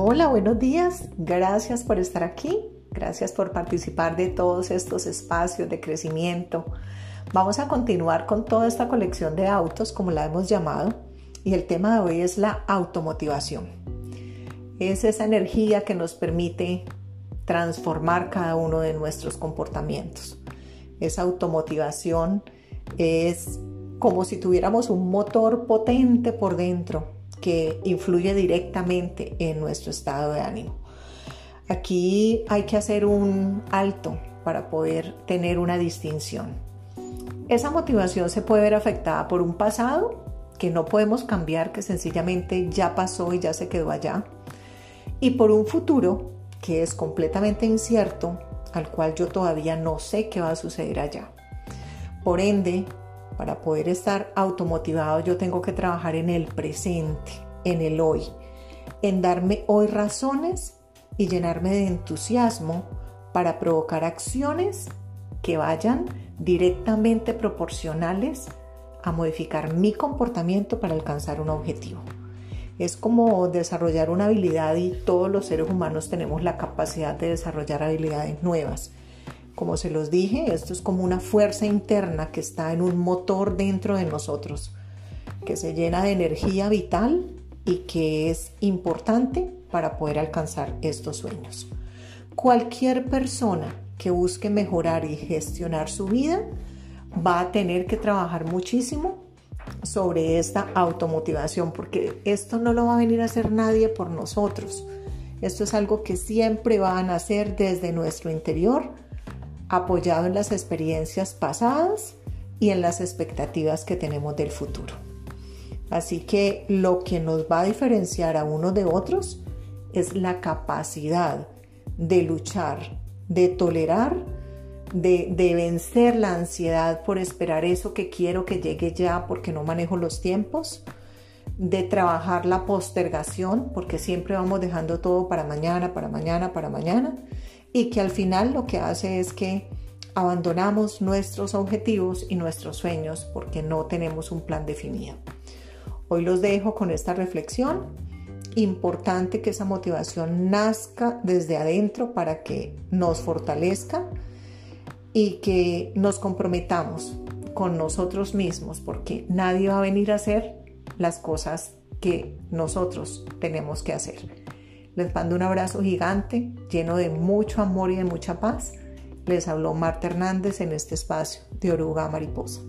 Hola, buenos días. Gracias por estar aquí. Gracias por participar de todos estos espacios de crecimiento. Vamos a continuar con toda esta colección de autos, como la hemos llamado, y el tema de hoy es la automotivación. Es esa energía que nos permite transformar cada uno de nuestros comportamientos. Esa automotivación es como si tuviéramos un motor potente por dentro que influye directamente en nuestro estado de ánimo. Aquí hay que hacer un alto para poder tener una distinción. Esa motivación se puede ver afectada por un pasado que no podemos cambiar, que sencillamente ya pasó y ya se quedó allá, y por un futuro que es completamente incierto, al cual yo todavía no sé qué va a suceder allá. Por ende, para poder estar automotivado yo tengo que trabajar en el presente, en el hoy, en darme hoy razones y llenarme de entusiasmo para provocar acciones que vayan directamente proporcionales a modificar mi comportamiento para alcanzar un objetivo. Es como desarrollar una habilidad y todos los seres humanos tenemos la capacidad de desarrollar habilidades nuevas. Como se los dije, esto es como una fuerza interna que está en un motor dentro de nosotros, que se llena de energía vital y que es importante para poder alcanzar estos sueños. Cualquier persona que busque mejorar y gestionar su vida va a tener que trabajar muchísimo sobre esta automotivación, porque esto no lo va a venir a hacer nadie por nosotros. Esto es algo que siempre van a hacer desde nuestro interior apoyado en las experiencias pasadas y en las expectativas que tenemos del futuro. Así que lo que nos va a diferenciar a unos de otros es la capacidad de luchar, de tolerar, de, de, vencer la ansiedad por esperar eso que quiero que llegue ya porque no manejo los tiempos, de trabajar la postergación porque siempre vamos dejando todo para mañana, para mañana, para mañana y que al final lo que hace es que abandonamos nuestros objetivos y nuestros sueños porque no tenemos un plan definido. Hoy los dejo con esta reflexión. Importante que esa motivación nazca desde adentro para que nos fortalezca y que nos comprometamos con nosotros mismos porque nadie va a venir a hacer las cosas que nosotros tenemos que hacer. Les mando un abrazo gigante, lleno de mucho amor y de mucha paz. Les habló Marta Hernández en este espacio de Oruga Mariposa.